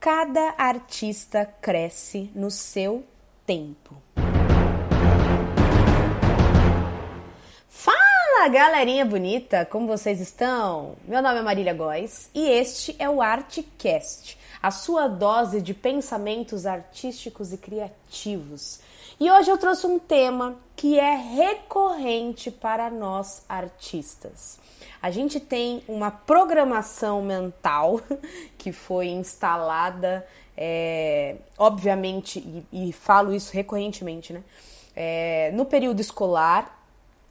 Cada artista cresce no seu tempo. Fala, galerinha bonita, como vocês estão? Meu nome é Marília Góes e este é o Artcast, a sua dose de pensamentos artísticos e criativos. E hoje eu trouxe um tema que é recorrente para nós artistas. A gente tem uma programação mental que foi instalada, é, obviamente, e, e, falo isso recorrentemente, né? É, no período escolar,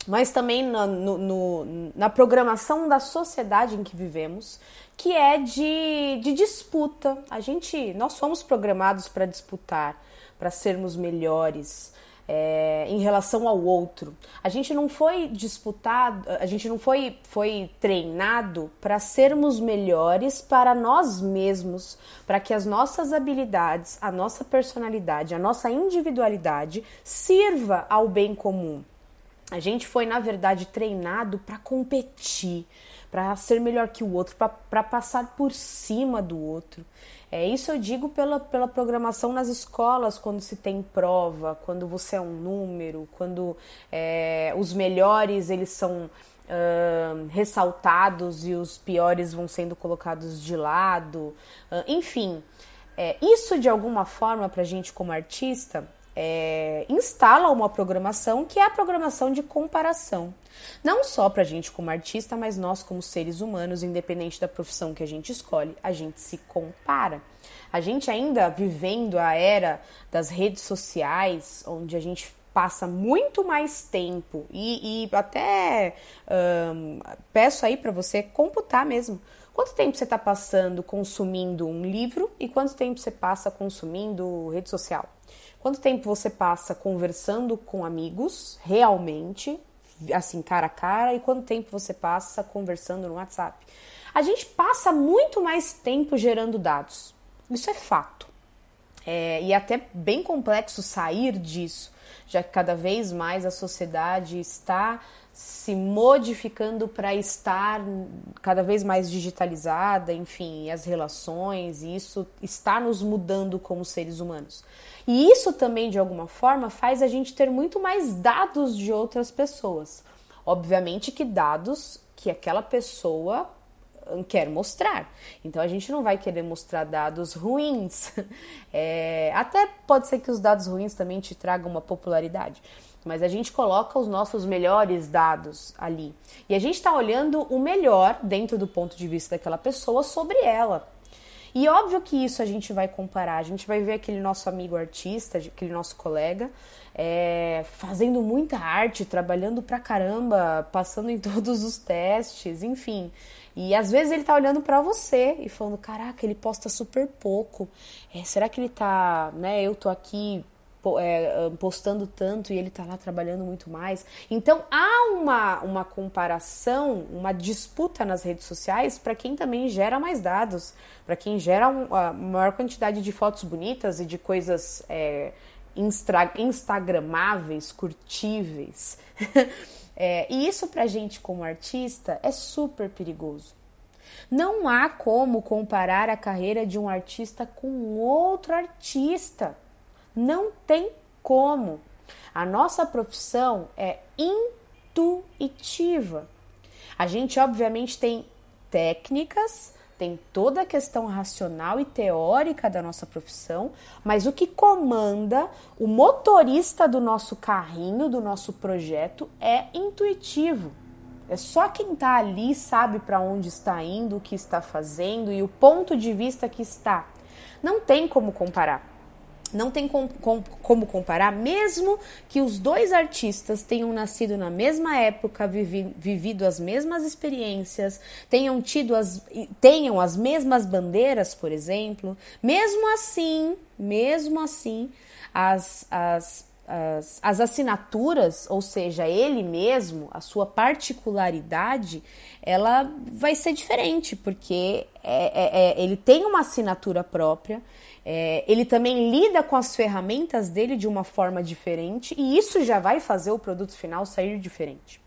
mas também na, no, no, na programação da sociedade em que vivemos, que é de, de disputa. A gente, nós somos programados para disputar, para sermos melhores, é, em relação ao outro. A gente não foi disputado, a gente não foi, foi treinado para sermos melhores para nós mesmos, para que as nossas habilidades, a nossa personalidade, a nossa individualidade sirva ao bem comum. A gente foi, na verdade, treinado para competir, para ser melhor que o outro, para passar por cima do outro. É, isso eu digo pela, pela programação nas escolas, quando se tem prova, quando você é um número, quando é, os melhores eles são uh, ressaltados e os piores vão sendo colocados de lado. Uh, enfim, é, isso de alguma forma para a gente como artista é, instala uma programação que é a programação de comparação. Não só para a gente como artista, mas nós como seres humanos, independente da profissão que a gente escolhe, a gente se compara. A gente ainda vivendo a era das redes sociais, onde a gente passa muito mais tempo e, e até peço aí para você computar mesmo. Quanto tempo você está passando consumindo um livro e quanto tempo você passa consumindo rede social? Quanto tempo você passa conversando com amigos realmente, assim, cara a cara, e quanto tempo você passa conversando no WhatsApp? A gente passa muito mais tempo gerando dados. Isso é fato. É, e é até bem complexo sair disso, já que cada vez mais a sociedade está se modificando para estar cada vez mais digitalizada, enfim, as relações, e isso está nos mudando como seres humanos. E isso também, de alguma forma, faz a gente ter muito mais dados de outras pessoas. Obviamente que dados que aquela pessoa hum, quer mostrar. Então a gente não vai querer mostrar dados ruins. É, até pode ser que os dados ruins também te tragam uma popularidade mas a gente coloca os nossos melhores dados ali. E a gente está olhando o melhor dentro do ponto de vista daquela pessoa sobre ela. E óbvio que isso a gente vai comparar, a gente vai ver aquele nosso amigo artista, aquele nosso colega, é, fazendo muita arte, trabalhando pra caramba, passando em todos os testes, enfim. E às vezes ele tá olhando para você e falando: caraca, ele posta super pouco. É, será que ele tá, né? Eu tô aqui é, postando tanto e ele está lá trabalhando muito mais. Então há uma, uma comparação, uma disputa nas redes sociais para quem também gera mais dados, para quem gera uma maior quantidade de fotos bonitas e de coisas é, instra, instagramáveis, curtíveis. é, e isso para gente como artista é super perigoso. Não há como comparar a carreira de um artista com outro artista. Não tem como. A nossa profissão é intuitiva. A gente, obviamente, tem técnicas, tem toda a questão racional e teórica da nossa profissão, mas o que comanda o motorista do nosso carrinho, do nosso projeto, é intuitivo. É só quem está ali sabe para onde está indo, o que está fazendo e o ponto de vista que está. Não tem como comparar não tem com, com, como comparar, mesmo que os dois artistas tenham nascido na mesma época, vivi, vivido as mesmas experiências, tenham tido as, tenham as mesmas bandeiras, por exemplo, mesmo assim, mesmo assim, as, as, as, as assinaturas, ou seja, ele mesmo, a sua particularidade, ela vai ser diferente, porque é, é, é ele tem uma assinatura própria é, ele também lida com as ferramentas dele de uma forma diferente e isso já vai fazer o produto final sair diferente.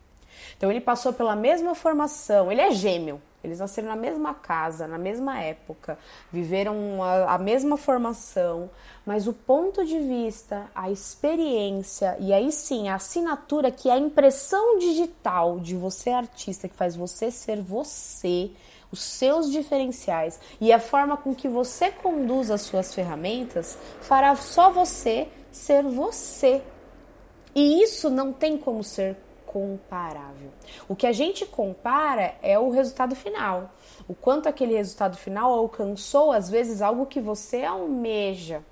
Então ele passou pela mesma formação, ele é gêmeo, eles nasceram na mesma casa, na mesma época, viveram a, a, mesma formação, mas o ponto de vista, a experiência e aí sim a assinatura, que é a impressão digital de você artista, que faz você ser você, os seus diferenciais e a forma com que você conduz as suas ferramentas, fará só você ser você. E isso não tem como ser comparável. O que a gente compara é o resultado final. O quanto aquele resultado final alcançou, às vezes, algo que você almeja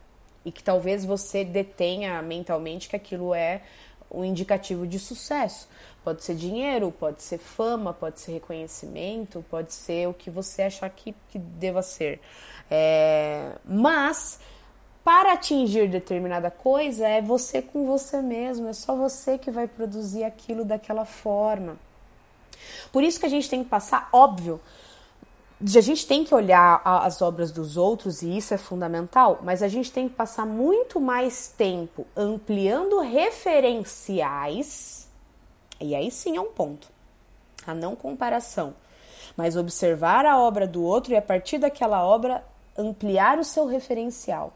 e que talvez você detenha mentalmente que aquilo é um indicativo de sucesso. Pode ser dinheiro, pode ser fama, pode ser reconhecimento, pode ser o que você achar que, que deva ser. É, mas para atingir determinada coisa é você com você mesmo, é só você que vai produzir aquilo daquela forma. Por isso que a gente tem que passar, óbvio, a gente tem que olhar as obras dos outros e isso é fundamental, mas a gente tem que passar muito mais tempo ampliando referenciais, e aí sim é um ponto, a não comparação, mas observar a obra do outro e a partir daquela obra ampliar o seu referencial.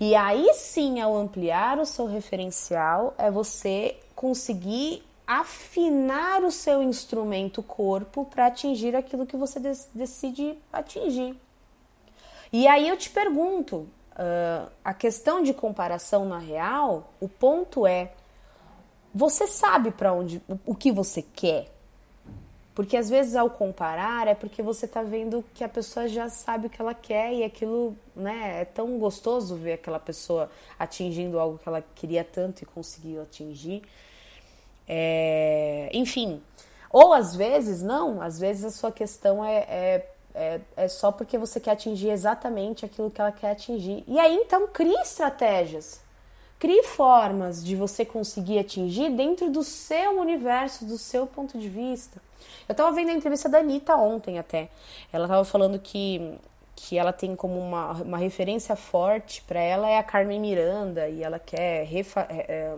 E aí sim, ao ampliar o seu referencial, é você conseguir afinar o seu instrumento corpo para atingir aquilo que você decide atingir. E aí eu te pergunto, uh, a questão de comparação na real, o ponto é, você sabe para onde, o, o que você quer? Porque às vezes ao comparar é porque você está vendo que a pessoa já sabe o que ela quer e aquilo, né, é tão gostoso ver aquela pessoa atingindo algo que ela queria tanto e conseguiu atingir. É, enfim, ou às vezes não, às vezes a sua questão é, é, é, é só porque você quer atingir exatamente aquilo que ela quer atingir. E aí então crie estratégias. Crie formas de você conseguir atingir dentro do seu universo, do seu ponto de vista. Eu tava vendo a entrevista da Anitta ontem até. Ela tava falando que, que ela tem como uma, uma referência forte para ela é a Carmen Miranda e ela quer refa, é, é,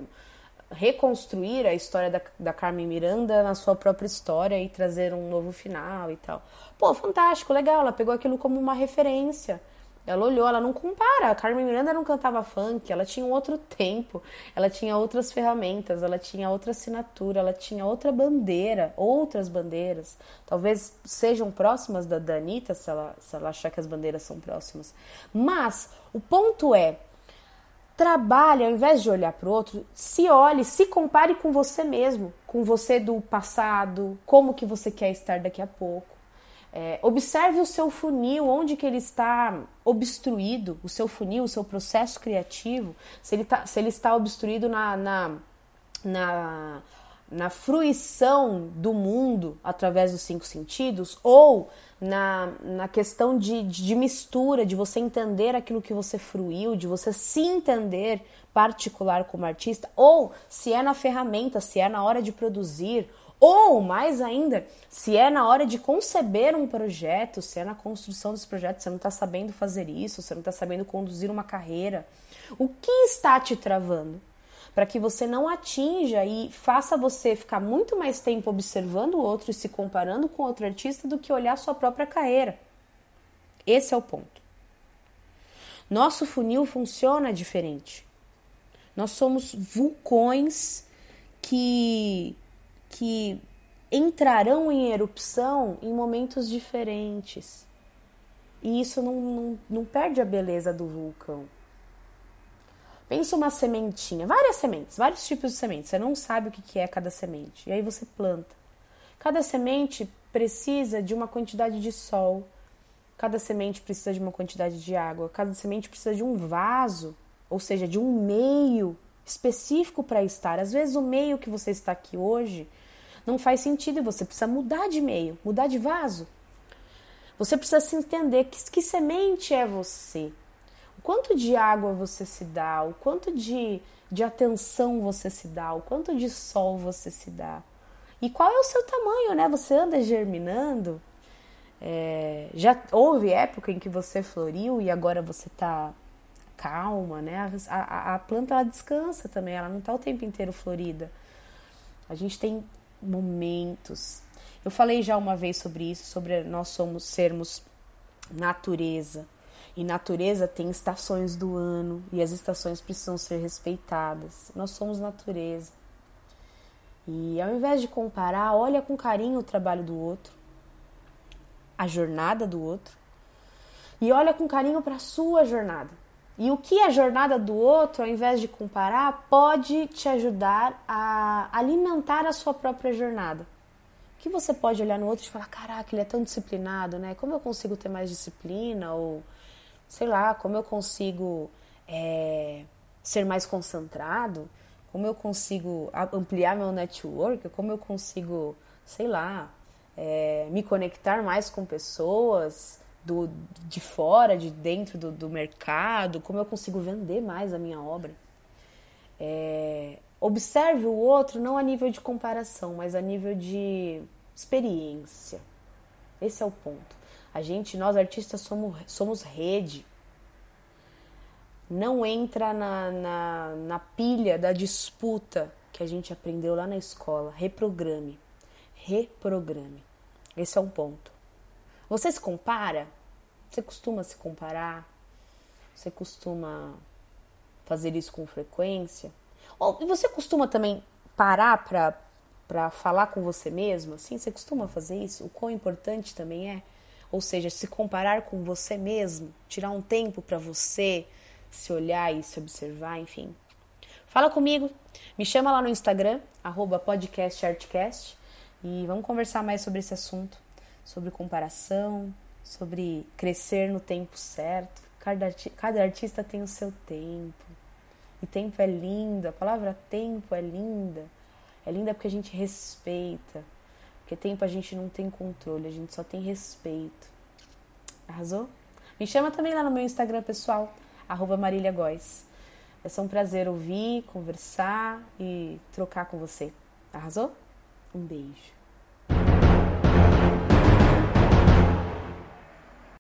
reconstruir a história da, da Carmen Miranda na sua própria história e trazer um novo final e tal. Pô, fantástico, legal. Ela pegou aquilo como uma referência. Ela olhou, ela não compara. A Carmen Miranda não cantava funk, ela tinha um outro tempo, ela tinha outras ferramentas, ela tinha outra assinatura, ela tinha outra bandeira, outras bandeiras. Talvez sejam próximas da, da Anitta, se ela, se ela achar que as bandeiras são próximas. Mas o ponto é: trabalhe, ao invés de olhar para o outro, se olhe, se compare com você mesmo, com você do passado, como que você quer estar daqui a pouco. É, observe o seu funil, onde que ele está obstruído, o seu funil, o seu processo criativo, se ele, tá, se ele está obstruído na, na, na, na fruição do mundo através dos cinco sentidos ou na, na questão de, de mistura, de você entender aquilo que você fruiu, de você se entender particular como artista, ou se é na ferramenta, se é na hora de produzir, ou, mais ainda, se é na hora de conceber um projeto, se é na construção desse projeto, você não está sabendo fazer isso, você não está sabendo conduzir uma carreira. O que está te travando? Para que você não atinja e faça você ficar muito mais tempo observando o outro e se comparando com outro artista do que olhar sua própria carreira. Esse é o ponto. Nosso funil funciona diferente. Nós somos vulcões que que entrarão em erupção em momentos diferentes. E isso não, não, não perde a beleza do vulcão. Pensa uma sementinha, várias sementes, vários tipos de sementes. Você não sabe o que é cada semente. E aí você planta. Cada semente precisa de uma quantidade de sol. Cada semente precisa de uma quantidade de água. Cada semente precisa de um vaso, ou seja, de um meio específico para estar. Às vezes o meio que você está aqui hoje não faz sentido e você precisa mudar de meio, mudar de vaso. Você precisa se entender que, que semente é você. O quanto de água você se dá, o quanto de, de atenção você se dá, o quanto de sol você se dá. E qual é o seu tamanho, né? Você anda germinando. É, já houve época em que você floriu e agora você está calma, né? A, a, a planta ela descansa também, ela não está o tempo inteiro florida. A gente tem momentos. Eu falei já uma vez sobre isso, sobre nós somos sermos natureza. E natureza tem estações do ano e as estações precisam ser respeitadas. Nós somos natureza. E ao invés de comparar, olha com carinho o trabalho do outro, a jornada do outro, e olha com carinho para a sua jornada. E o que a jornada do outro, ao invés de comparar, pode te ajudar a alimentar a sua própria jornada. Que você pode olhar no outro e falar: caraca, ele é tão disciplinado, né? Como eu consigo ter mais disciplina? Ou sei lá, como eu consigo é, ser mais concentrado? Como eu consigo ampliar meu network? Como eu consigo, sei lá, é, me conectar mais com pessoas? Do, de fora, de dentro do, do mercado, como eu consigo vender mais a minha obra. É, observe o outro não a nível de comparação, mas a nível de experiência. Esse é o ponto. A gente, nós artistas, somos, somos rede. Não entra na, na, na pilha da disputa que a gente aprendeu lá na escola. Reprograme. Reprograme. Esse é um ponto. Você se compara? Você costuma se comparar? Você costuma fazer isso com frequência? Ou você costuma também parar para para falar com você mesmo, assim, você costuma fazer isso? O quão importante também é? Ou seja, se comparar com você mesmo, tirar um tempo para você se olhar e se observar, enfim. Fala comigo, me chama lá no Instagram, podcastartcast, e vamos conversar mais sobre esse assunto, sobre comparação, sobre crescer no tempo certo. Cada, cada artista tem o seu tempo. E tempo é lindo, a palavra tempo é linda. É linda porque a gente respeita. Porque tempo a gente não tem controle, a gente só tem respeito. Arrasou? Me chama também lá no meu Instagram pessoal, arroba Marília Góes. Vai ser um prazer ouvir, conversar e trocar com você. Arrasou? Um beijo.